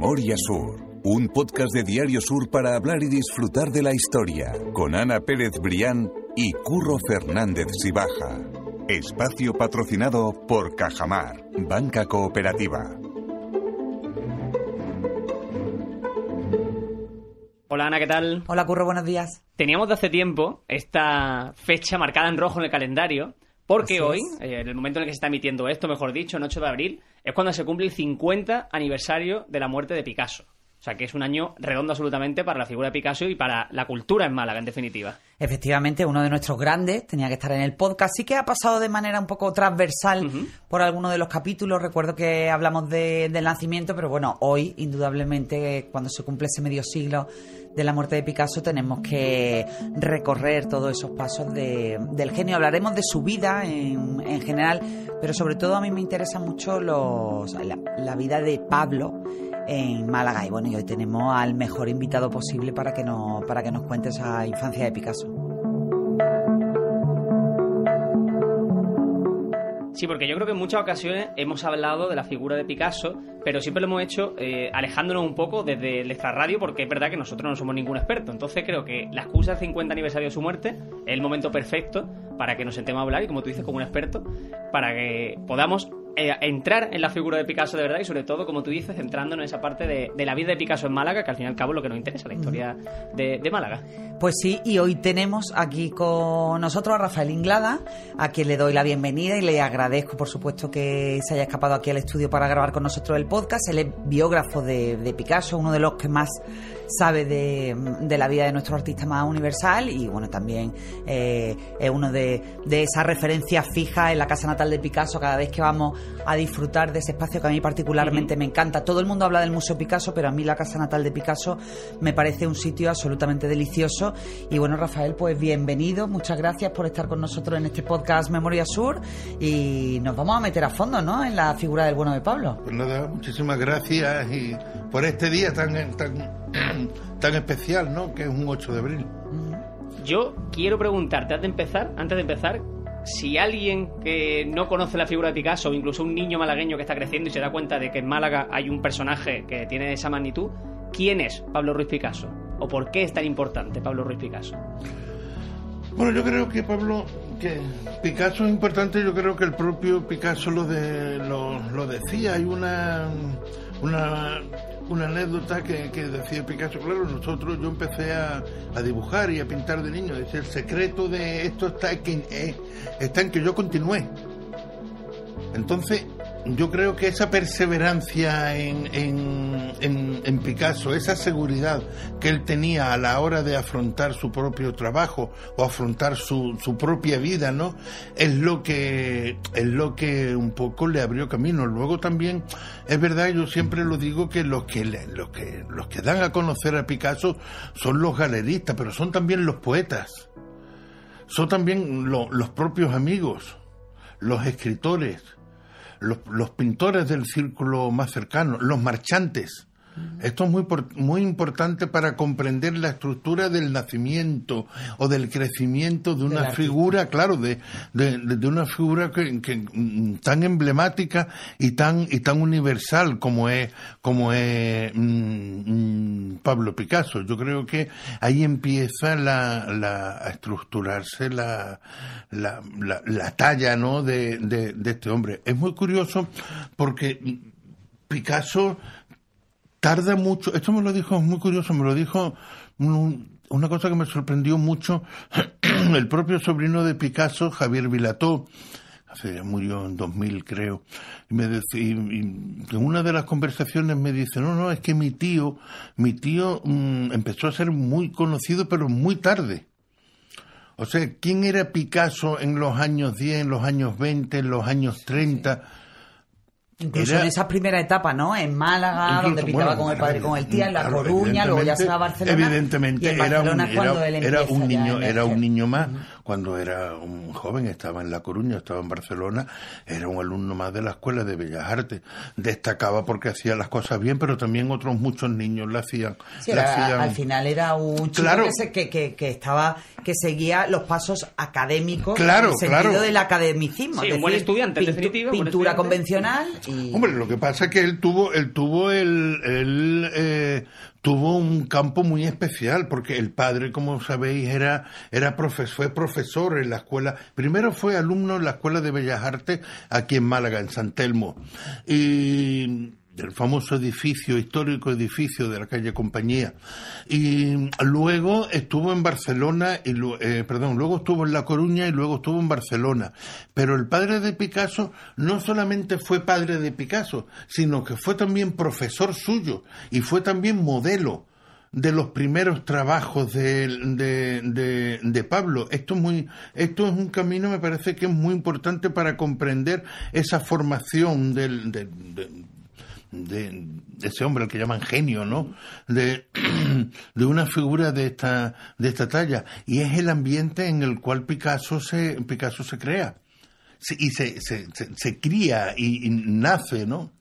Memoria Sur, un podcast de Diario Sur para hablar y disfrutar de la historia, con Ana Pérez Brián y Curro Fernández Sibaja. Espacio patrocinado por Cajamar, Banca Cooperativa. Hola Ana, ¿qué tal? Hola Curro, buenos días. Teníamos de hace tiempo esta fecha marcada en rojo en el calendario, porque Así hoy, es. eh, en el momento en el que se está emitiendo esto, mejor dicho, en 8 de abril, es cuando se cumple el 50 aniversario de la muerte de Picasso. O sea que es un año redondo absolutamente para la figura de Picasso y para la cultura en Málaga, en definitiva. Efectivamente, uno de nuestros grandes tenía que estar en el podcast. Sí que ha pasado de manera un poco transversal por alguno de los capítulos. Recuerdo que hablamos de- del nacimiento, pero bueno, hoy, indudablemente, cuando se cumple ese medio siglo de la muerte de Picasso, tenemos que recorrer todos esos pasos de- del genio. Hablaremos de su vida en, en general, pero sobre todo a mí me interesa mucho los, la, la vida de Pablo en Málaga. Y bueno, y hoy tenemos al mejor invitado posible para que nos, para que nos cuente esa infancia de Picasso. Sí, porque yo creo que en muchas ocasiones hemos hablado de la figura de Picasso, pero siempre lo hemos hecho eh, alejándonos un poco desde el extrarradio, porque es verdad que nosotros no somos ningún experto. Entonces creo que la excusa del 50 aniversario de su muerte es el momento perfecto para que nos sentemos a hablar y, como tú dices, como un experto, para que podamos eh, entrar en la figura de Picasso de verdad y, sobre todo, como tú dices, centrándonos en esa parte de, la vida de Picasso en Málaga, que al fin y al cabo es lo que nos interesa, la historia de, Málaga. Pues sí, y hoy tenemos aquí con nosotros a Rafael Inglada, a quien le doy la bienvenida y le agradezco, por supuesto, que se haya escapado aquí al estudio para grabar con nosotros el podcast. Él es biógrafo de Picasso, uno de los que más sabe de, de la vida de nuestro artista más universal y, bueno, también eh, es uno de, de esas referencias fijas en la casa natal de Picasso cada vez que vamos a disfrutar de ese espacio que a mí particularmente me encanta. Todo el mundo habla del Museo Picasso, pero a mí la casa natal de Picasso me parece un sitio absolutamente delicioso. Y bueno, Rafael, pues bienvenido. Muchas gracias por estar con nosotros en este podcast Memoria Sur. Y nos vamos a meter a fondo, ¿no? En la figura del bueno de Pablo. Pues nada, muchísimas gracias y por este día tan, tan, tan especial, ¿no? Que es un 8 de abril. Yo quiero preguntarte, antes de empezar, antes de empezar, si alguien que no conoce la figura de Picasso, o incluso un niño malagueño que está creciendo y se da cuenta de que en Málaga hay un personaje que tiene esa magnitud, ¿quién es Pablo Ruiz Picasso? ¿O por qué es tan importante Pablo Ruiz Picasso? Bueno, yo creo que Pablo, que Picasso es importante, yo creo que el propio Picasso lo, de, lo, lo decía. Hay una, una, una anécdota que, decía Picasso, claro, nosotros, yo empecé a, dibujar y a pintar de niño. Dice, el secreto de esto está en eh, está en que yo continué. Entonces, yo creo que esa perseverancia en, en, en, en Picasso, esa seguridad que él tenía a la hora de afrontar su propio trabajo o afrontar su, su propia vida, ¿no? Es lo que es lo que un poco le abrió camino. Luego también es verdad, yo siempre lo digo que los que los que los que dan a conocer a Picasso son los galeristas, pero son también los poetas. Son también lo- los propios amigos, los escritores, los, los pintores del círculo más cercano, los marchantes. Esto es muy, muy importante para comprender la estructura del nacimiento o del crecimiento de una figura, claro, de, de, una figura que, que, mm, tan emblemática y tan y tan universal como es como es mm, mm, Pablo Picasso. Yo creo que ahí empieza la, la- a estructurarse la, la, la, la talla ¿no? de, de este hombre. Es muy curioso porque Picasso tarda mucho, esto me lo dijo, muy curioso, me lo dijo un- una cosa que me sorprendió mucho, el propio sobrino de Picasso, Javier Vilató, hace, murió en 2000 creo, y, me en una de las conversaciones me dice, no, no, es que mi tío, mi tío mm, empezó a ser muy conocido pero muy tarde. O sea, ¿quién era Picasso en los años 10, en los años 20, en los años 30? Incluso Era- en esa primera etapa, ¿no? En Málaga, Incluso, donde pintaba bueno, con el padre y con el tía, en La claro, Coruña, luego ya se va a Barcelona. Evidentemente, y en era un, Barcelona es cuando era- él era un niño, era un niño más. Cuando era un joven, estaba en La Coruña, estaba en Barcelona, era un alumno más de la Escuela de Bellas Artes. Destacaba porque hacía las cosas bien, pero también otros muchos niños le hacían. Sí, le era- hacían- al final era un chico Claro. que, se- que, que- que estaba que seguía los pasos académicos Claro, en el sentido claro. del academicismo Sí, es un buen estudiante, en definitiva, buen pintura estudiante. convencional Hombre, lo que pasa es que él tuvo, él tuvo el, él, eh, tuvo un campo muy especial porque el padre, como sabéis, era, era profesor, fue profesor en la escuela. Primero fue alumno en la escuela de Bellas Artes aquí en Málaga, en San Telmo. Y del famoso edificio, histórico edificio de la calle Compañía. Y luego estuvo en Barcelona, y, eh, perdón, luego estuvo en La Coruña y luego estuvo en Barcelona. Pero el padre de Picasso no solamente fue padre de Picasso, sino que fue también profesor suyo y fue también modelo de los primeros trabajos de, de, de, Pablo. Esto es, muy, esto es un camino, me parece que es muy importante para comprender esa formación del, de, ese hombre al que llaman genio, ¿no? De, de una figura de esta, de esta talla. Y es el ambiente en el cual Picasso se, Picasso se crea. y se, se, se, cría y, nace, ¿no?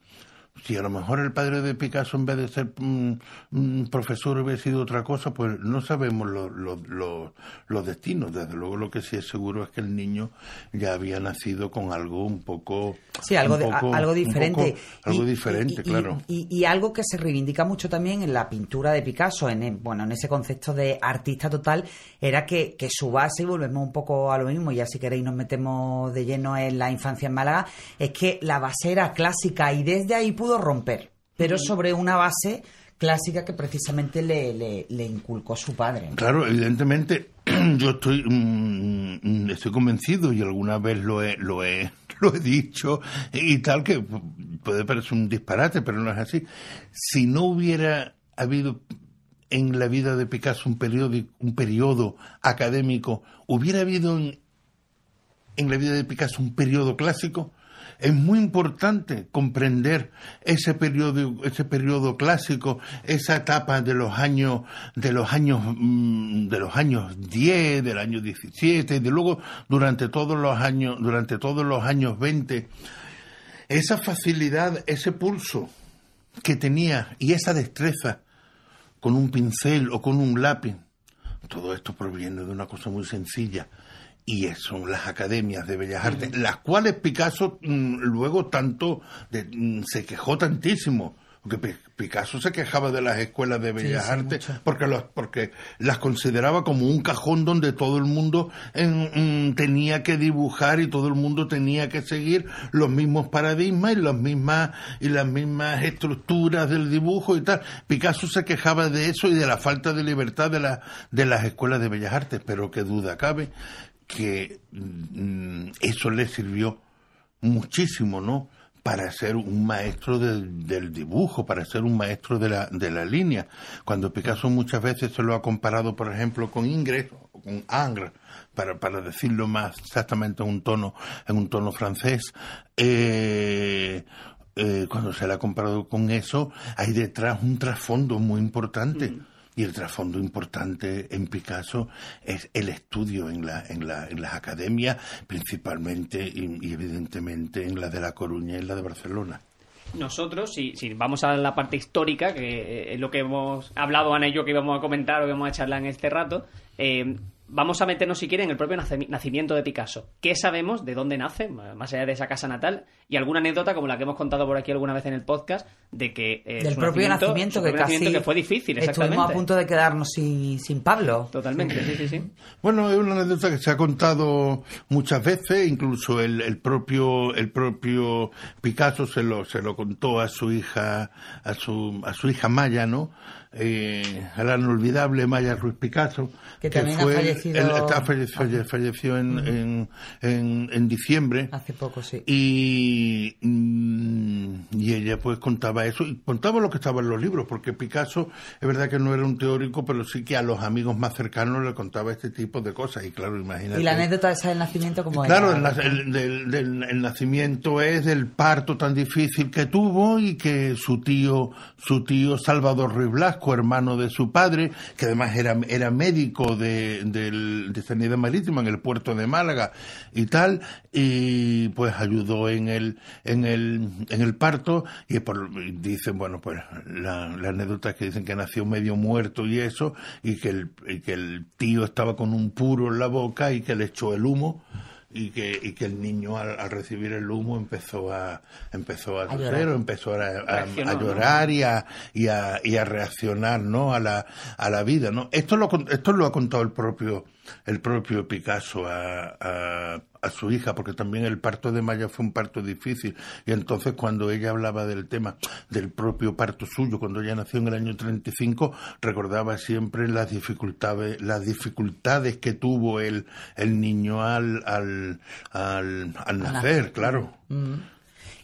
Si a lo mejor el padre de Picasso en vez de ser un profesor hubiera sido otra cosa, pues no sabemos los destinos. Desde luego lo que sí es seguro es que el niño ya había nacido con algo un poco... Sí, algo, algo diferente. algo diferente, claro. Y, algo que se reivindica mucho también en la pintura de Picasso, en, bueno, en ese concepto de artista total, era que, que su base, y volvemos un poco a lo mismo, ya si queréis nos metemos de lleno en la infancia en Málaga, es que la base era clásica y desde ahí pudo romper, pero sobre una base clásica que precisamente le, le, inculcó su padre. Claro, evidentemente yo estoy mm, mm, estoy convencido y alguna vez lo he, lo he lo he dicho y tal que puede parecer un disparate, pero no es así. Si no hubiera habido en la vida de Picasso un periodo un periodo académico, hubiera habido en, en la vida de Picasso un periodo clásico, es muy importante comprender ese periodo, ese periodo clásico, esa etapa de los años, de los años, mm, de los años 10, del año 17, de luego durante todos los años, durante todos los años 20, esa facilidad, ese pulso que tenía y esa destreza con un pincel o con un lápiz, todo esto proviene de una cosa muy sencilla, y son las academias de bellas artes, las cuales Picasso mm, luego tanto mm, se quejó tantísimo. Porque Picasso se quejaba de las escuelas de bellas artes porque, los, porque las consideraba como un cajón donde todo el mundo mm, tenía que dibujar y todo el mundo tenía que seguir los mismos paradigmas y las mismas y las mismas estructuras del dibujo y tal. Picasso se quejaba de eso y de la falta de libertad de, la, de las escuelas de bellas artes, pero qué duda cabe que mm, eso le sirvió muchísimo, ¿no? Para ser un maestro del dibujo, para ser un maestro de la, de la línea. Cuando Picasso muchas veces se lo ha comparado, por ejemplo, con Ingres o con Angres, para, para decirlo más exactamente en un tono, en un tono francés, eh, eh, cuando se le ha comparado con eso, hay detrás un trasfondo muy importante. Mm. Y el trasfondo importante en Picasso es el estudio en, la, en, la, en las academias, principalmente y, evidentemente en la de La Coruña y en la de Barcelona. Nosotros, si, si vamos a la parte histórica, que es lo que hemos hablado Ana y yo que íbamos a comentar o que vamos a charlar en este rato, eh, vamos a meternos, si quieren, en el propio nacimiento de Picasso. ¿Qué sabemos de dónde nace, más allá de esa casa natal? Y alguna anécdota, como la que hemos contado por aquí alguna vez en el podcast, de que. Eh, Del propio nacimiento, que casi. que fue difícil, exactamente. Estuvimos a punto de quedarnos sin, sin Pablo. Totalmente, sí, sí, sí. Bueno, es una anécdota que se ha contado muchas veces, incluso el, el propio el propio Picasso se lo, se lo contó a su hija, a su, a su hija Maya, ¿no? Eh, a la inolvidable Maya Ruiz Picasso, que, también fue, ha fallecido. falleció, en, en, en, diciembre. Hace poco, sí. Y, mm, y ella pues contaba eso, y contaba lo que estaba en los libros, porque Picasso es verdad que no era un teórico, pero sí que a los amigos más cercanos le contaba este tipo de cosas, y claro, imagínate. ¿Y la anécdota esa del nacimiento como Claro, el, del, el nacimiento es del parto tan difícil que tuvo y que su tío, su tío Salvador Ruiz Blasco, hermano de su padre, que además era, era médico de, de, sanidad marítima en el puerto de Málaga y tal, y pues ayudó en el, en el, en el parto, y por, dicen, bueno, pues la, la anécdota que dicen que nació medio muerto y eso, y que el, y que el tío estaba con un puro en la boca y que le echó el humo y que, y que el niño al, al recibir el humo empezó a empezó a, A toser, llorar. o empezó a, a- a Reaccionó, ¿no? llorar y a, y a, y a reaccionar no a la a la vida no esto lo con- esto lo ha contado el propio el propio Picasso a, a, a su hija porque también el parto de Maya fue un parto difícil. Y entonces cuando ella hablaba del tema del propio parto suyo cuando ella nació en el año 35 recordaba siempre las dificultades las dificultades que tuvo el, el niño al al, al, al nacer. claro.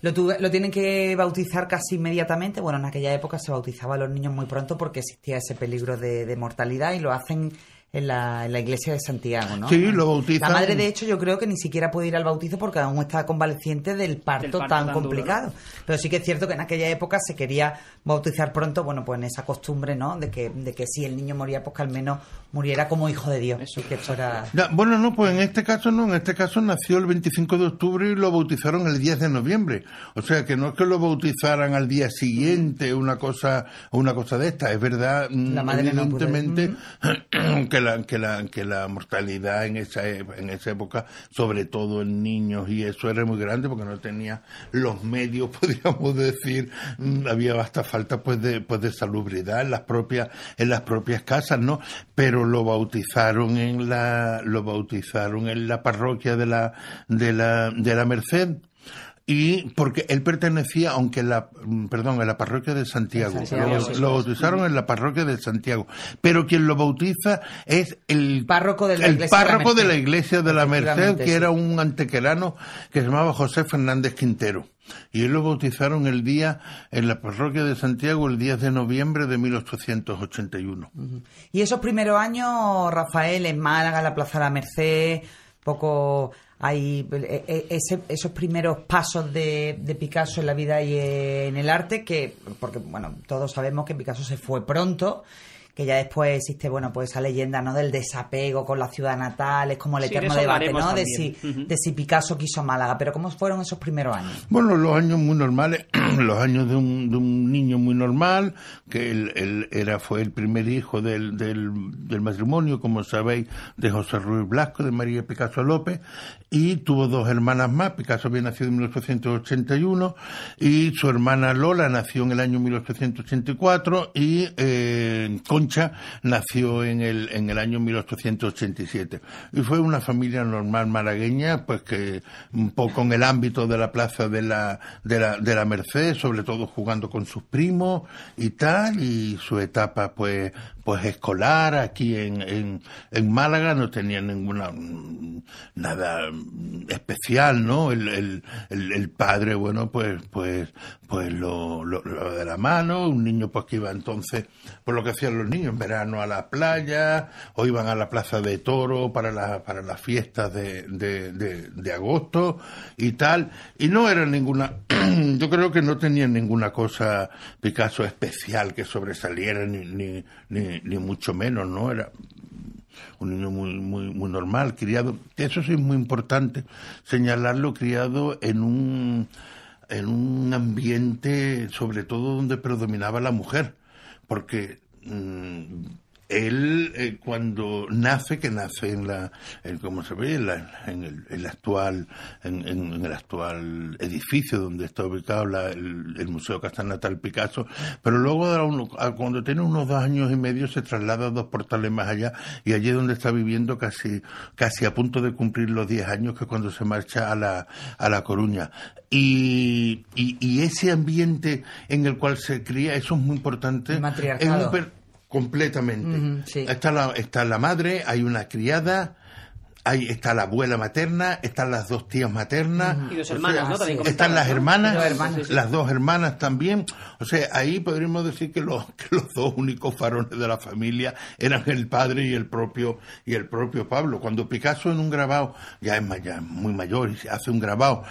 Lo, tuve- lo tienen que bautizar casi inmediatamente. Bueno, en aquella época se bautizaba a los niños muy pronto porque existía ese peligro de, de mortalidad y lo hacen en la, en la iglesia de Santiago, ¿no? Sí, lo bautizan. La madre, de hecho, yo creo que ni siquiera puede ir al bautizo porque aún está convaleciente del parto, Del parto tan, tan duro, complicado. Pero sí que es cierto que en aquella época se quería bautizar pronto, bueno, pues en esa costumbre, ¿no? De que, de que si el niño moría, pues que al menos muriera como hijo de Dios. Eso. Y que eso era... Ya, bueno, no, pues en este caso no, en este caso nació el 25 de octubre y lo bautizaron el 10 de noviembre. O sea que no es que lo bautizaran al día siguiente, una cosa, una cosa de esta. Es verdad, La madre no evidentemente, que la, que la, que la mortalidad en esa, en esa época, sobre todo en niños y eso era muy grande porque no tenía los medios, podríamos decir, mm, había basta falta pues de, pues de salubridad en las propias, en las propias casas, ¿no? Pero lo bautizaron en la, lo bautizaron en la parroquia de la, de la, de la Merced. Y porque él pertenecía, aunque la, mm, perdón, en la parroquia de Santiago, Santiago, lo, bautizaron en la parroquia de Santiago, pero quien lo bautiza es el Párroco de la el iglesia de la párroco de la Merced. iglesia de la Merced, que sí. era un antequerano que se llamaba José Fernández Quintero. Y él lo bautizaron el día, en la parroquia de Santiago, el 10 de noviembre de 1881. Y esos primeros años, Rafael, en Málaga, en la Plaza de la Merced, poco hay eh, eh, ese- esos primeros pasos de, de Picasso en la vida y en el arte, que, porque bueno, todos sabemos que Picasso se fue pronto, que ya después existe, bueno, pues esa leyenda, ¿no? Del desapego con la ciudad natal, es como el Sí, de eterno debate, ¿no? De si, de si Picasso quiso Málaga, pero ¿cómo fueron esos primeros años? Bueno, los años muy normales, los años de un, de un niño normal, que él, era, fue el primer hijo del, del, del matrimonio, como sabéis, de José Ruiz Blasco, de María Picasso López, y tuvo dos hermanas más. Picasso había nacido en 1881 y su hermana Lola nació en el año 1884 y eh, Concha nació en el, en el año 1887. Y fue una familia normal malagueña, pues que un poco en el ámbito de la plaza de la, de la, de la Merced, sobre todo jugando con sus primos y tal, y su etapa pues, pues escolar aquí en, en, en Málaga no tenía ninguna, mm, nada mm, especial, ¿no? El, el, el, padre, bueno, pues, pues, pues lo, lo, de la mano, un niño pues que iba entonces, por lo que hacían los niños, en verano a la playa, o iban a la plaza de toro para, la, para las fiestas de, de, de, de agosto y tal, y no era ninguna, yo creo que no tenía ninguna cosa Picasso especial que sobresaliera, ni, ni, ni, ni mucho menos, ¿no? Era un niño muy, muy, normal, criado, eso sí es muy importante señalarlo, criado en un, en un ambiente, sobre todo donde predominaba la mujer, porque mm, él eh, cuando nace, que nace en la, en, como se ve, en, la- en el, actual, en, el actual edificio donde está ubicado la- el, el Museo Castel Natal Picasso, pero luego a uno- a cuando tiene unos dos años y medio se traslada a dos portales más allá y allí es donde está viviendo casi, casi a punto de cumplir los 10 años que es cuando se marcha a la, a la Coruña. Y, y, y ese ambiente en el cual se cría, eso es muy importante. El matriarcado. Es un completamente. Sí. está, la, está la madre, hay una criada, hay, está la abuela materna, están las dos tías maternas. Y dos o hermanas, sea, ¿no? También. Están las ¿no? hermanas, las dos hermanas también. O sea, ahí podríamos decir que los, que los dos únicos varones de la familia eran el padre y el propio, y el propio Pablo. Cuando Picasso en un grabado, ya es ya muy mayor y se hace un grabado,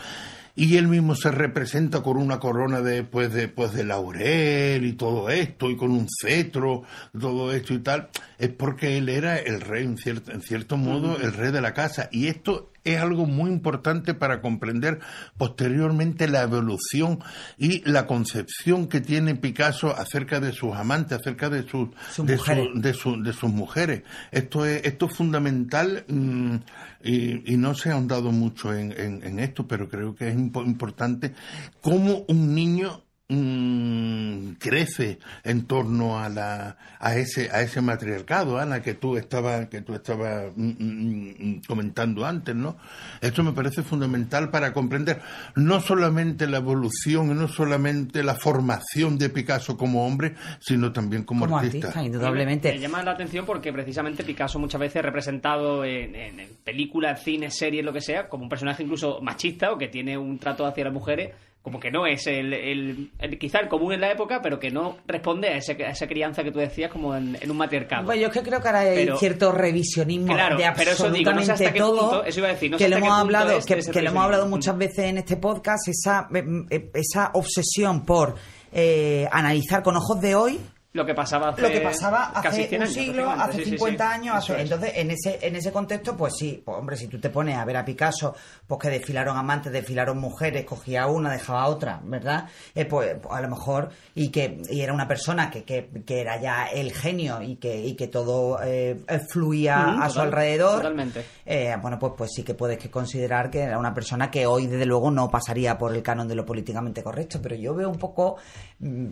y él mismo se representa con una corona de pues de pues de laurel y todo esto y con un cetro todo esto y tal. Es porque él era el rey en cierto en cierto modo el rey de la casa. Y esto es algo muy importante para comprender posteriormente la evolución y la concepción que tiene Picasso acerca de sus amantes, acerca de sus, de, de, sus mujeres. Esto es, esto es fundamental mm, y, no se ha ahondado mucho en, en, esto, pero creo que es importante cómo un niño Mm, crece en torno a la a ese a ese matriarcado Ana que tú estabas que tú estabas mm, mm, comentando antes no esto me parece fundamental para comprender no solamente la evolución y no solamente la formación de Picasso como hombre sino también como, artista. indudablemente me, llama la atención porque precisamente Picasso muchas veces representado en, en películas cines series lo que sea como un personaje incluso machista o que tiene un trato hacia las mujeres como que no es el, el, quizá el común en la época, pero que no responde a, ese, esa crianza que tú decías como en, un matriarcado. Pues yo es que creo que ahora hay cierto revisionismo de absolutamente pero todo. eso iba a decir, que lo hemos hablado, que, lo hemos hablado muchas veces en este podcast, esa, eh, esa obsesión por eh, analizar con ojos de hoy lo que pasaba hace, lo que pasaba hace un siglo, hace 50 años. Entonces, en ese, en ese contexto, pues sí, pues hombre, si tú te pones a ver a Picasso, pues que desfilaron amantes, desfilaron mujeres, cogía una, dejaba otra, ¿verdad? Eh, pues, pues, a lo mejor, y que y era una persona que, que, que era ya el genio y que, y que todo eh, fluía a su alrededor. Totalmente. Eh, bueno, pues, pues sí que puedes que considerar que era una persona que hoy, desde luego, no pasaría por el canon de lo políticamente correcto, pero yo veo un poco mm,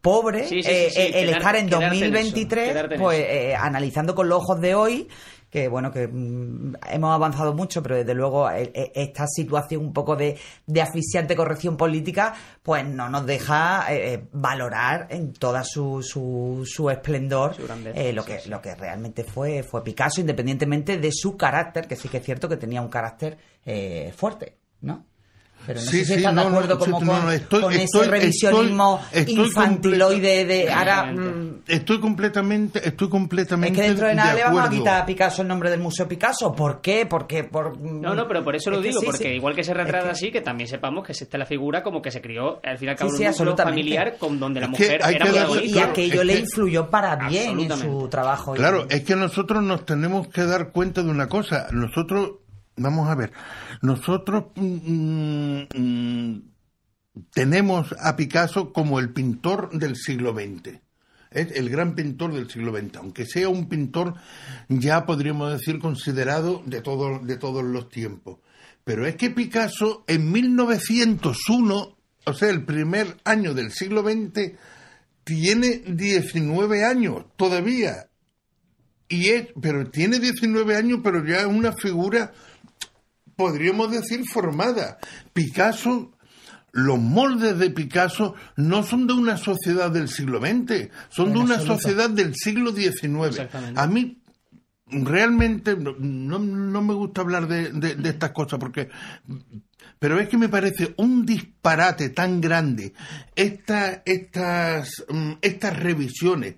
pobre eh, eh, el estar en 2023 pues eh, analizando con los ojos de hoy que bueno que mm, hemos avanzado mucho pero desde luego esta situación un poco de, de asfixiante corrección política pues no nos deja valorar en toda su, su, su esplendor lo que lo que realmente fue fue Picasso independientemente de su carácter que sí que es cierto que tenía un carácter fuerte no pero no sé si están de acuerdo como con, ese revisionismo infantiloide de ahora mm, estoy completamente estoy completamente es que dentro de nada le vamos a quitar a Picasso el nombre del Museo Picasso. ¿por qué? porque por no no pero por eso lo digo porque igual que se retrata así que también sepamos que existe la figura como que se crió al final cada un familiar con donde la mujer era muy y aquello le influyó para bien en su trabajo claro es que nosotros nos tenemos que dar cuenta de una cosa. Nosotros vamos a ver, nosotros mm, mm, tenemos a Picasso como el pintor del siglo XX. Es el gran pintor del siglo XX, aunque sea un pintor ya podríamos decir considerado de, todo, de todos los tiempos. Pero es que Picasso en 1901, o sea, el primer año del siglo XX, tiene 19 años todavía. Y es, pero tiene 19 años, pero ya es una figura podríamos decir, formada. Picasso, los moldes de Picasso no son de una sociedad del siglo XX, son de una sociedad del siglo XIX. A mí realmente no, me gusta hablar de, estas cosas porque pero es que me parece un disparate tan grande esta, estas mm, estas revisiones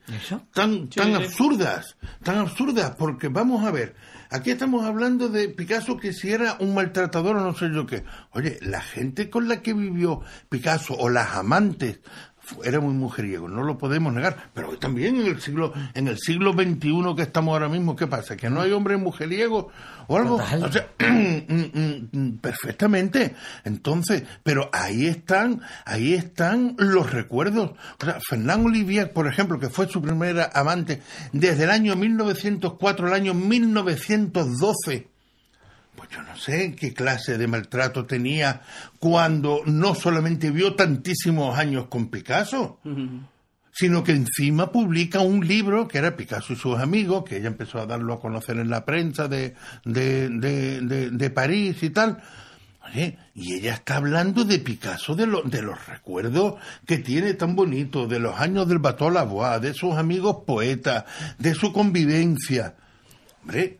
tan tan absurdas tan absurdas porque vamos a ver Aquí estamos hablando de Picasso que si era un maltratador o no sé yo qué. Oye, la gente con la que vivió Picasso o las amantes era muy mujeriego, no lo podemos negar, pero también en el siglo en el siglo XXI que estamos ahora mismo, ¿qué pasa? ¿Que no hay hombres mujeriegos o algo? O sea, mm, mm, perfectamente. Entonces, pero ahí están, ahí están los recuerdos. O sea, Fernán Olivier, por ejemplo, que fue su primera amante desde el año 1904 al año 1912 pues yo no sé qué clase de maltrato tenía cuando no solamente vio tantísimos años con Picasso, sino que encima publica un libro que era Picasso y sus amigos, que ella empezó a darlo a conocer en la prensa de, de, de, de, París y tal. y ella está hablando de Picasso, de, de los recuerdos que tiene tan bonitos, de los años del Bateau Lavois, de sus amigos poetas, de su convivencia. Hombre,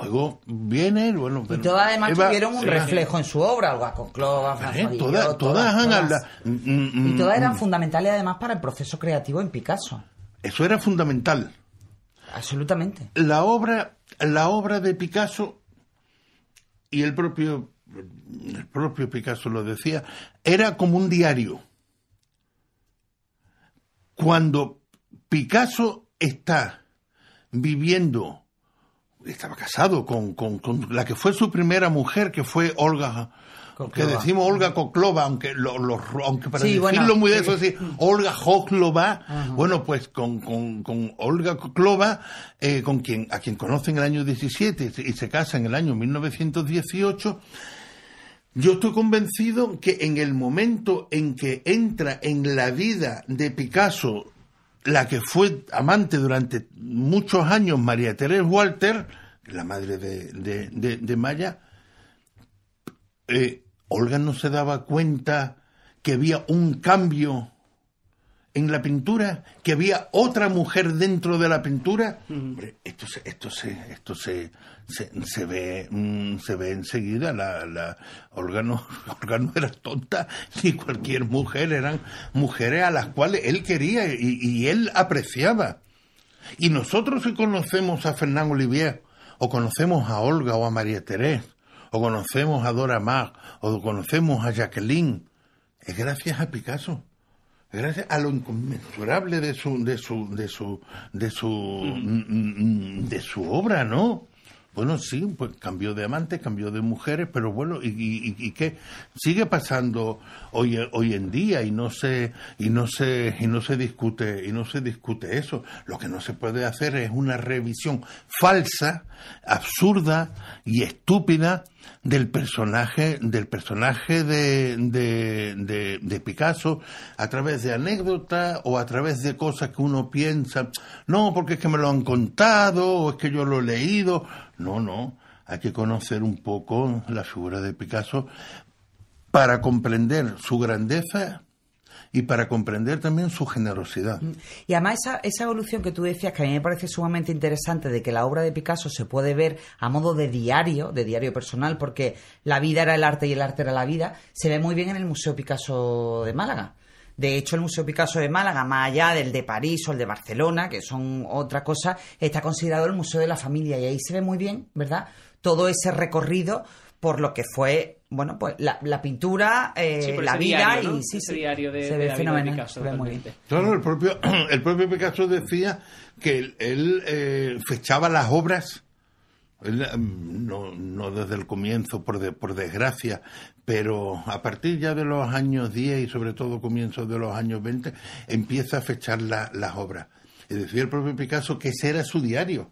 Luego viene, bueno... Y todas además tuvieron un reflejo en su obra, algo con eh, todas, todas, han mm, mm, Y todas eran mm. fundamentales además para el proceso creativo en Picasso. Eso era fundamental. Absolutamente. La obra, la obra de Picasso, y el propio, el propio Picasso lo decía, era como un diario. Cuando Picasso está viviendo estaba casado con, con, con la que fue su primera mujer, que fue Olga que decimos Olga Koklova, aunque, lo, aunque para decirlo muy de eso, es decir, Olga Koklova, bueno, pues con, con, con Olga Koklova, eh, con quien, a quien conoce en el año 17 y se casa en el año 1918, yo estoy convencido que en el momento en que entra en la vida de Picasso la que fue amante durante muchos años, María Teresa Walter, la madre de, de, Maya, eh, Olga no se daba cuenta que había un cambio en la pintura, que había otra mujer dentro de la pintura. esto se, esto se, esto se, se, ve, mm, se ve enseguida. La, la Olga no, Olga no era tonta, ni cualquier mujer, eran mujeres a las cuales él quería y, y él apreciaba. Y nosotros si conocemos a Fernán Olivier, o conocemos a Olga o a María Teresa, o conocemos a Dora Maar, o conocemos a Jacqueline, es gracias a Picasso. Gracias a lo inconmensurable de su de su de su de su mm, mm, mm, de su obra, ¿no? Bueno, sí, pues cambió de amantes, cambió de mujeres, pero bueno, ¿y, y, y qué sigue pasando hoy, hoy en día? Y no se y no se y no se discute y no se discute eso. Lo que no se puede hacer es una revisión falsa, absurda y estúpida del personaje del personaje de, de, de, Picasso a través de anécdotas o a través de cosas que uno piensa no porque es que me lo han contado o es que yo lo he leído no no hay que conocer un poco la figura de Picasso para comprender su grandeza y para comprender también su generosidad. Mm. Y además esa, esa evolución que tú decías, que a mí me parece sumamente interesante, de que la obra de Picasso se puede ver a modo de diario, de diario personal, porque la vida era el arte y el arte era la vida, se ve muy bien en el Museo Picasso de Málaga. De hecho, el Museo Picasso de Málaga, más allá del de París o el de Barcelona, que son otra cosa, está considerado el Museo de la Familia y ahí se ve muy bien, ¿verdad? Todo ese recorrido por lo que fue, bueno, pues la, la pintura, eh, la vida y sí, ese diario de, se ve fenomenal. Picasso, claro, el propio, el propio Picasso decía que él, eh, fechaba las obras no, no desde el comienzo, por, por desgracia, pero a partir ya de los años 10 y sobre todo comienzos de los años 20, empieza a fechar las obras. Y decía el propio Picasso que ese era su diario.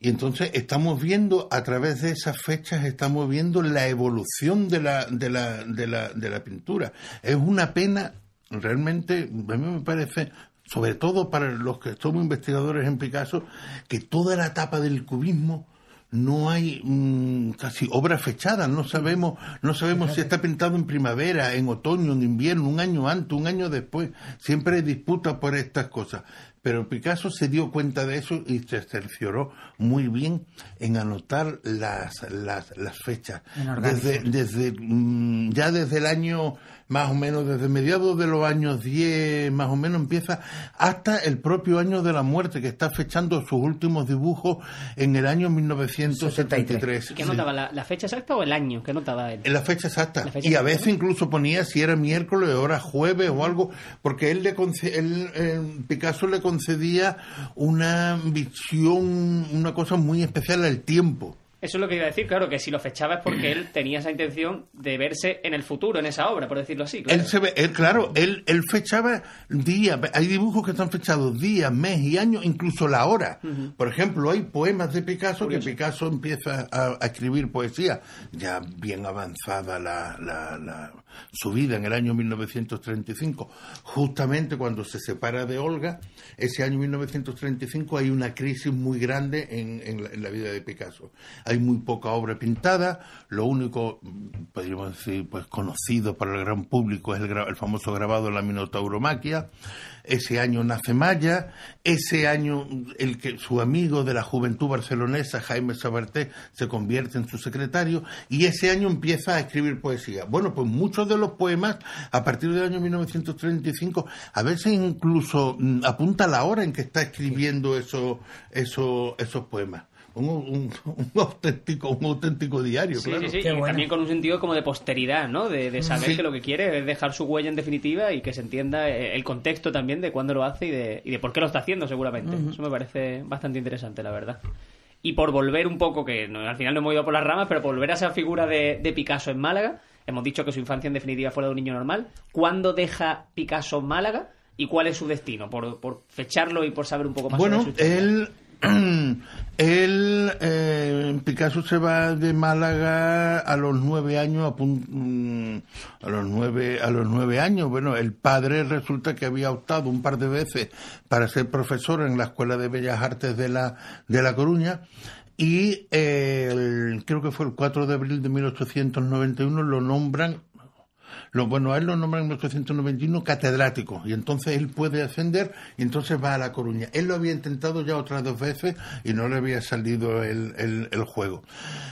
Y entonces estamos viendo, a través de esas fechas, estamos viendo la evolución de la, de la, de la, de la pintura. Es una pena, realmente, a mí me parece, sobre todo para los que somos investigadores en Picasso, que toda la etapa del cubismo no hay mm, casi obra fechada, no sabemos, no sabemos si está pintado en primavera, en otoño, en invierno, un año antes, un año después, siempre hay disputa por estas cosas. Pero Picasso se dio cuenta de eso y se cercioró muy bien en anotar las, las, las fechas. Desde, desde, mm, ya desde el año más o menos desde mediados de los años 10, más o menos empieza, hasta el propio año de la muerte, que está fechando sus últimos dibujos en el año 1973. ¿Qué notaba? La, fecha exacta o el año? ¿Qué notaba él? La fecha exacta. y a veces incluso ponía si era miércoles o era jueves o algo, porque él le él, eh, Picasso le concedía una visión, una cosa muy especial al tiempo. Eso es lo que iba a decir, claro, que si lo fechaba es porque él tenía esa intención de verse en el futuro, en esa obra, por decirlo así. Claro. Él se ve, él, claro, él, él fechaba días, hay dibujos que están fechados días, mes y años, incluso la hora. Por ejemplo, hay poemas de Picasso que Picasso empieza a, escribir poesía, ya bien avanzada la, la, su vida en el año 1935, justamente cuando se separa de Olga, ese año 1935 hay una crisis muy grande en, en la vida de Picasso hay muy poca obra pintada, lo único, podríamos decir, pues conocido para el gran público es el, el famoso grabado la Minotauromaquia, ese año nace Maya, ese año el que su amigo de la juventud barcelonesa, Jaime Sabarté, se convierte en su secretario y ese año empieza a escribir poesía. Bueno, pues muchos de los poemas, a partir del año 1935, a veces incluso mm, apunta la hora en que está escribiendo esos, esos, esos poemas un, auténtico un auténtico diario, sí, Sí, sí, y también con un sentido como de posteridad, ¿no? De, saber que lo que quiere es dejar su huella en definitiva y que se entienda eh, el contexto también de cuándo lo hace y de, y de por qué lo está haciendo, seguramente. Eso me parece bastante interesante, la verdad. Y por volver un poco, que al final no hemos ido por las ramas, pero por volver a esa figura de, de Picasso en Málaga, hemos dicho que su infancia en definitiva fue la de un niño normal. ¿Cuándo deja Picasso Málaga y cuál es su destino? Por, por fecharlo y por saber un poco más bueno, sobre su historia. él él, eh, Picasso se va de Málaga a los nueve años, mm, a los nueve, a los nueve años. Bueno, el padre resulta que había optado un par de veces para ser profesor en la Escuela de Bellas Artes de la, de La Coruña. Y creo que fue el 4 de abril de 1891 lo nombran lo, bueno, a él lo nombran en 1891 catedrático y entonces él puede ascender y entonces va a La Coruña. Él lo había intentado ya otras dos veces y no le había salido el, el- el juego.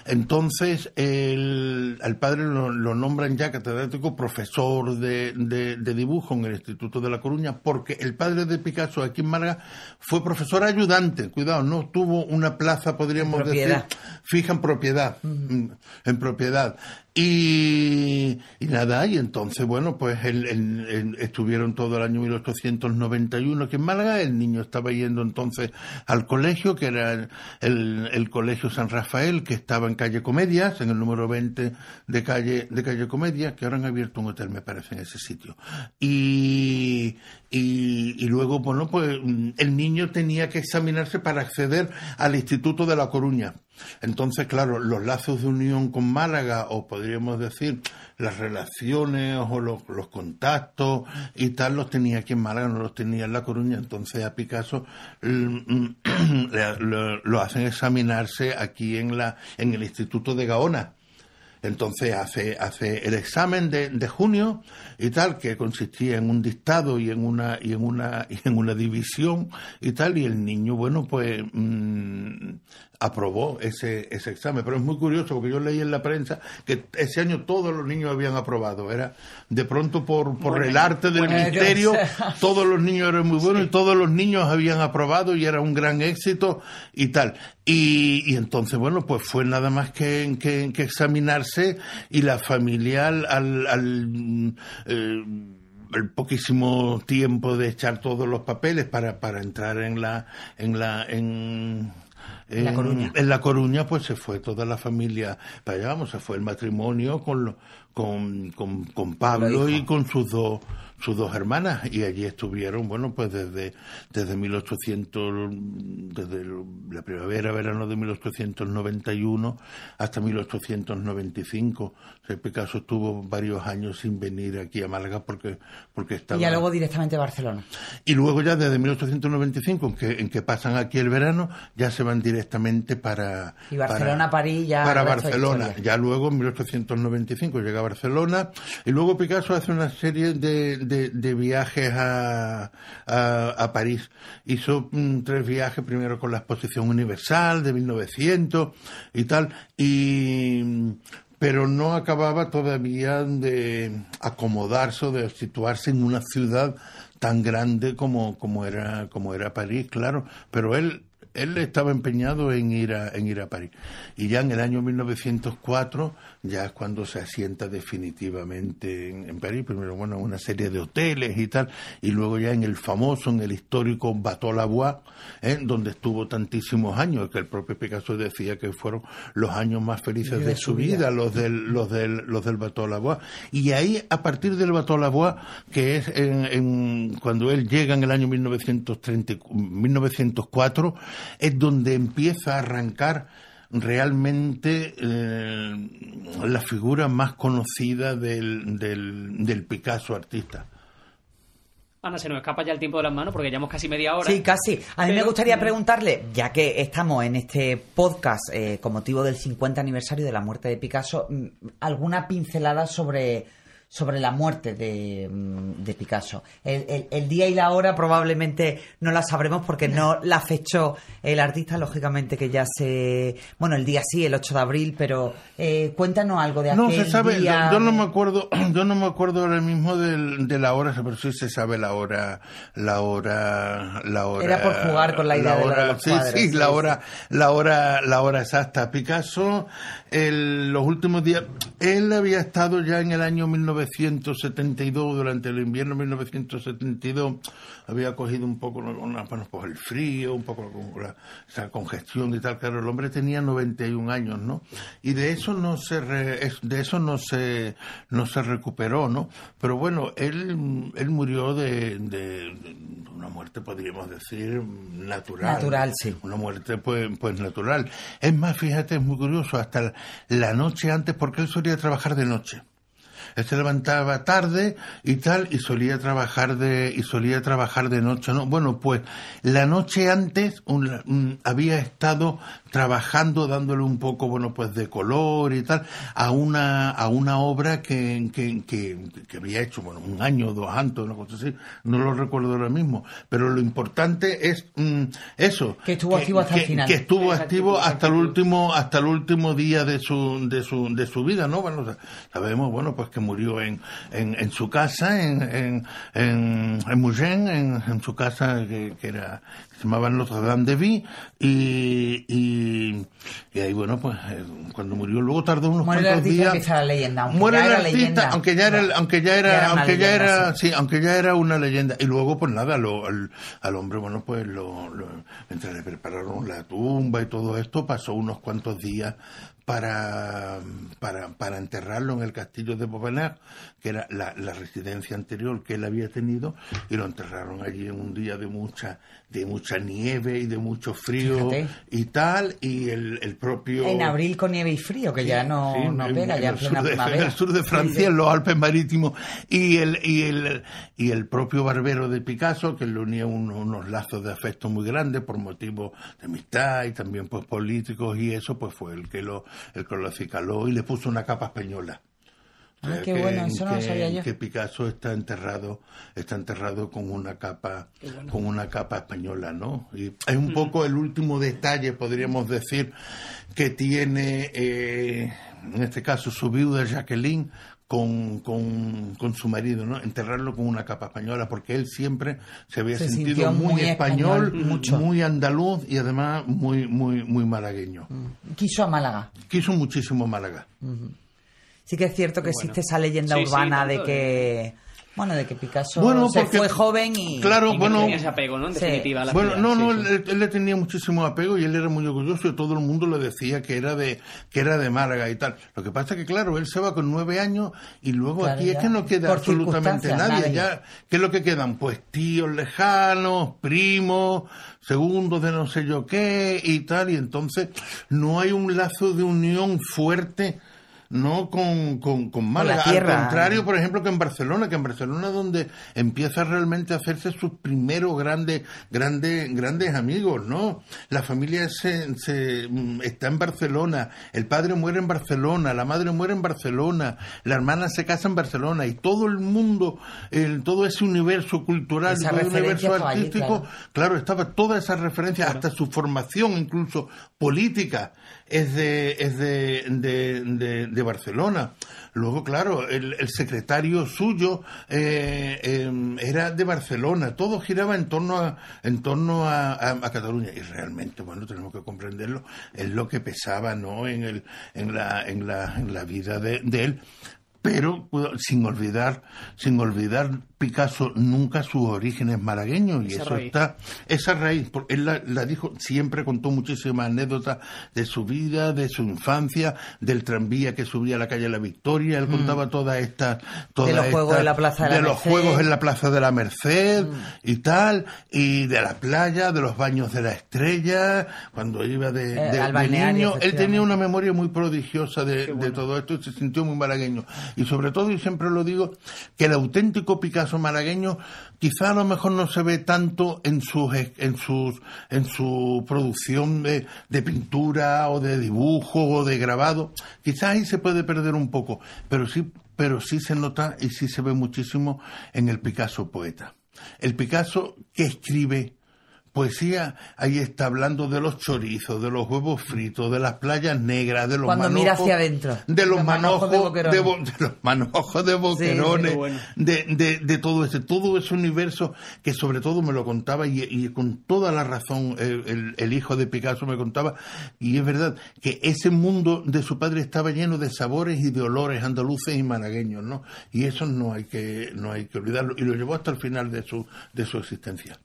Entonces el, al padre lo, lo nombran ya catedrático, profesor de, de- de dibujo en el Instituto de La Coruña, porque el padre de Picasso aquí en Málaga fue profesor ayudante, cuidado, no tuvo una plaza, podríamos decir, fija en propiedad, en propiedad. Y, y nada, y entonces, bueno, pues él- estuvieron todo el año 1891 aquí en Málaga, el niño estaba yendo entonces al colegio, que era el, el- el Colegio San Rafael, que estaba en calle Comedias, en el número 20 de calle, de calle Comedias, que ahora han abierto un hotel, me parece, en ese sitio. Y, y, y luego, bueno, pues el niño tenía que examinarse para acceder al Instituto de La Coruña. Entonces, claro, los lazos de unión con Málaga, o podríamos decir las relaciones o los, los contactos y tal, los tenía aquí en Málaga, no los tenía en La Coruña. Entonces a Picasso mm, lo, lo hacen examinarse aquí en, la, en el Instituto de Gaona. Entonces hace, hace el examen de, de junio y tal, que consistía en un dictado y en una, y en una, y en una división y tal, y el niño, bueno, pues mm, aprobó ese, ese examen. Pero es muy curioso porque yo leí en la prensa que ese año todos los niños habían aprobado. Era de pronto por, por el arte del bueno, misterio, yo- todos los niños eran muy buenos y todos los niños habían aprobado y era un gran éxito y tal. Y, y entonces, bueno, pues fue nada más que, que, que examinarse y la familia al, al, al, mm, eh, el poquísimo tiempo de echar todos los papeles para, para entrar en la, en la, en, En La Coruña. en La Coruña, pues se fue toda la familia para allá, vamos, se fue el matrimonio con, lo- con, con, con Pablo y con sus dos sus dos hermanas y allí estuvieron bueno pues desde desde 1800 desde la primavera verano de 1891 hasta 1895 o sea, Picasso estuvo varios años sin venir aquí a Málaga porque porque estaba Y ya luego directamente a Barcelona. y luego ya desde 1895, en que, en que pasan aquí el verano, ya se van directamente para... Y Barcelona, París, ya Para Barcelona. Ya luego, en 1895, llega a Barcelona. Y luego Picasso hace una serie de, de, viajes a, a, a París. Hizo mm, tres viajes, primero con la Exposición Universal de 1900 y tal. Y pero no acababa todavía de acomodarse o de situarse en una ciudad tan grande como, como era como era París, claro, pero él él estaba empeñado en ir a en ir a París y ya en el año 1904 ya es cuando se asienta definitivamente en, en París primero bueno una serie de hoteles y tal y luego ya en el famoso en el histórico Bateau Labois ¿eh? donde estuvo tantísimos años que el propio Picasso decía que fueron los años más felices de, su vida, los del los del los del Bateau Labois y ahí a partir del Bateau Labois que es en, en- cuando él llega en el año 1930 y- 1904 es donde empieza a arrancar realmente eh, la figura más conocida del, del, del Picasso artista. Ana, se nos escapa ya el tiempo de las manos porque llevamos casi media hora. Sí, casi. A mí me gustaría preguntarle, ya que estamos en este podcast eh, con motivo del 50 aniversario de la muerte de Picasso, mm, alguna pincelada sobre, sobre la muerte de, mm, de Picasso. El, el- el día y la hora probablemente no la sabremos porque no la fechó el artista, lógicamente que ya se... Bueno, el día sí, el 8 de abril, pero eh, cuéntanos algo de aquel No se sabe, día. yo no me acuerdo, yo no me acuerdo ahora mismo del- de la hora, pero sí se sabe la hora, la hora, la hora. Era por jugar con la idea de lo de hora, los sí, cuadros, sí, sí, la sí. hora, la hora, la hora exacta. Picasso, el- los últimos días, él había estado ya en el año 1972, durante el invierno de 1972, había cogido un poco una, bueno, pues el frío, un poco la, esa congestión y tal. Claro, el hombre tenía 91 años, ¿no? Y de eso no se de eso no se no se recuperó, ¿no? Pero bueno, él él murió de, de, una muerte, podríamos decir, natural. Natural, sí. Una muerte, pues, pues natural. Es más, fíjate, es muy curioso, hasta la noche antes, porque él solía trabajar de noche. Él se levantaba tarde y tal y solía trabajar de y solía trabajar de noche, ¿no? Bueno, pues la noche antes había estado trabajando, dándole un poco, bueno, pues de color y tal, a una, a una obra que, que, que, había hecho, bueno, un año o dos antes, una cosa así, no lo recuerdo ahora mismo, pero lo importante es mm, eso. Que estuvo activo hasta el final. Que estuvo activo hasta el último, hasta el último día de su, de su, de su vida, ¿no? Bueno, sabemos, bueno, pues que murió en, en, en su casa, en, en, en, en en, en su casa que, que era se llamaban Notre Dame de Vie y, y, y, ahí bueno pues eh, cuando murió luego tardó unos muere cuantos días la leyenda, aunque muere ya el artista leyenda. aunque ya era aunque ya era, aunque ya era sí. sí. aunque ya era una leyenda y luego pues nada lo, al, al, hombre bueno pues lo, lo, mientras le prepararon la tumba y todo esto pasó unos cuantos días para, para, para enterrarlo en el castillo de Bovenard, que era la, residencia anterior que él había tenido, y lo enterraron allí en un día de mucha, de mucha nieve y de mucho frío Fíjate. y tal, y el, el propio... En abril con nieve y frío, que Sí, ya no, sí, no pega, en ya en plena de- primavera. En el sur de Francia, en los Alpes marítimos, y el, y el, y el propio barbero de Picasso, que le unía un- unos lazos de afecto muy grandes por motivos de amistad y también pues políticos y eso, pues fue el que lo, el que lo acicaló y le puso una capa española. Ah, qué que- bueno, eso no lo que- sabía yo. Que Picasso está enterrado, está enterrado con una capa, con una capa española, ¿no? Y es un poco el último detalle, podríamos decir, que tiene, eh, en este caso, su viuda Jacqueline con, con, con su marido, ¿no? Enterrarlo con una capa española, porque él siempre se había Se sentido muy, muy español, español, mucho. muy andaluz y además muy, muy, muy malagueño. Quiso a Málaga. Quiso muchísimo Málaga. Sí que es cierto que bueno. existe esa leyenda Sí, sí, urbana de que... Bueno, de que Picasso Bueno, se porque- fue joven y... Claro, Y bueno, tenía ese apego, ¿no? En Sí. definitiva, a la Bueno, ciudad. no, Sí, no, sí. Él, él le tenía muchísimo apego y él era muy orgulloso y todo el mundo le decía que era de que era de Málaga y tal. Lo que pasa es que, claro, él se va con nueve años y luego Claro, aquí es que no queda Por absolutamente nadie. nadie. Ya, ¿Qué es lo que quedan? Pues tíos lejanos, primos, segundos de no sé yo qué y tal. Y entonces no hay un lazo de unión fuerte. No con, con, con Málaga. tierra. Al contrario, por ejemplo, que en Barcelona, que en Barcelona es donde empieza realmente a hacerse sus primeros grandes, grandes, grandes amigos, ¿no? La familia se, se, mm, está en Barcelona, el padre muere en Barcelona, la madre muere en Barcelona, la hermana se casa en Barcelona y todo el mundo, el, todo ese universo cultural, todo el universo artístico, claro. claro, estaba toda esa referencia, hasta su formación incluso política es de, es de, de, de, Barcelona. Luego, claro, el, el secretario suyo eh, eh, era de Barcelona. Todo giraba en torno a, en torno a, a- Cataluña. Y realmente, bueno, tenemos que comprenderlo, es lo que pesaba, ¿no? En el, en la, en la, en la vida de, de él. Pero sin olvidar, sin olvidar Picasso nunca sus orígenes malagueños y Esa eso raíz. está esa raíz, porque él la, la dijo, siempre contó muchísimas anécdotas de su vida, de su infancia, del tranvía que subía a la calle La Victoria, él contaba toda esta, toda Mm. los juegos en la Plaza de la los Merced. Mm. juegos en la Plaza de la Merced y tal, y de la playa, de los baños de la estrella, cuando iba de, Eh, de- de niño, él tenía una memoria muy prodigiosa de, de todo esto y se sintió muy malagueño. Y sobre todo, y siempre lo digo, que el auténtico Picasso malagueño quizá a lo mejor no se ve tanto en sus en sus en su producción de, de pintura o de dibujo o de grabado. Quizás ahí se puede perder un poco, pero sí pero sí se nota y sí se ve muchísimo en el Picasso poeta. El Picasso que escribe poesía ahí está hablando de los chorizos, de los huevos fritos, de las playas negras, de los Cuando manojos, mira hacia adentro. de los, Los manojos, manojos de de, boquerones. bo- de los manojos de boquerones, bueno. de, de, de todo ese, todo ese universo que sobre todo me lo contaba y, y con toda la razón eh, el, el hijo de Picasso me contaba y es verdad que ese mundo de su padre estaba lleno de sabores y de olores andaluces y malagueños, ¿no? Y eso no hay que no hay que olvidarlo y lo llevó hasta el final de su de su existencia.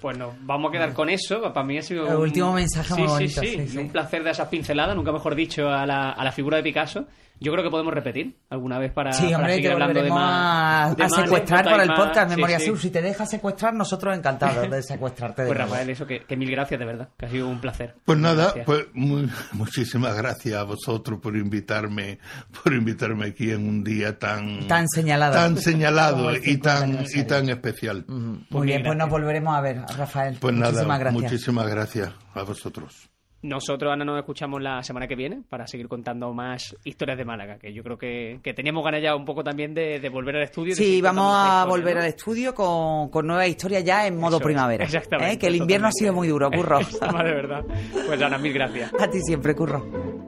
Pues nos vamos a quedar con eso. Para mí ha sido. El un- último mensaje sí, muy sí, bonito, Sí, sí, y sí. Un placer de esas pinceladas, nunca mejor dicho, a la, a la figura de Picasso. Yo creo que podemos repetir alguna vez para, Sí, para hombre, seguir te hablando de volveremos más. a, de a más secuestrar para el más- podcast Memoria sí. Sur. Si te dejas secuestrar, nosotros encantados de secuestrarte. de Pues nuevo. Rafael, eso que, que mil gracias de verdad, que ha sido un placer. Pues nada, gracias. pues muy- muchísimas gracias a vosotros por invitarme, por invitarme aquí en un día tan Tan señalado. tan señalado y 50 tan y tan especial. Muy Pues bien, mil pues nos volveremos a ver, Rafael. Pues Muchísimas nada, gracias. muchísimas gracias a vosotros. Nosotros, Ana, nos escuchamos la semana que viene para seguir contando más historias de Málaga, que yo creo que, que teníamos ganas ya un poco también de, de volver al estudio. Sí, vamos a historia, volver ¿no? al estudio con, con nueva historia ya en modo Eso primavera. exactamente, ¿eh? Que el invierno ha sido muy duro, Curro. De verdad. Pues Ana, mil gracias. a ti siempre, Curro.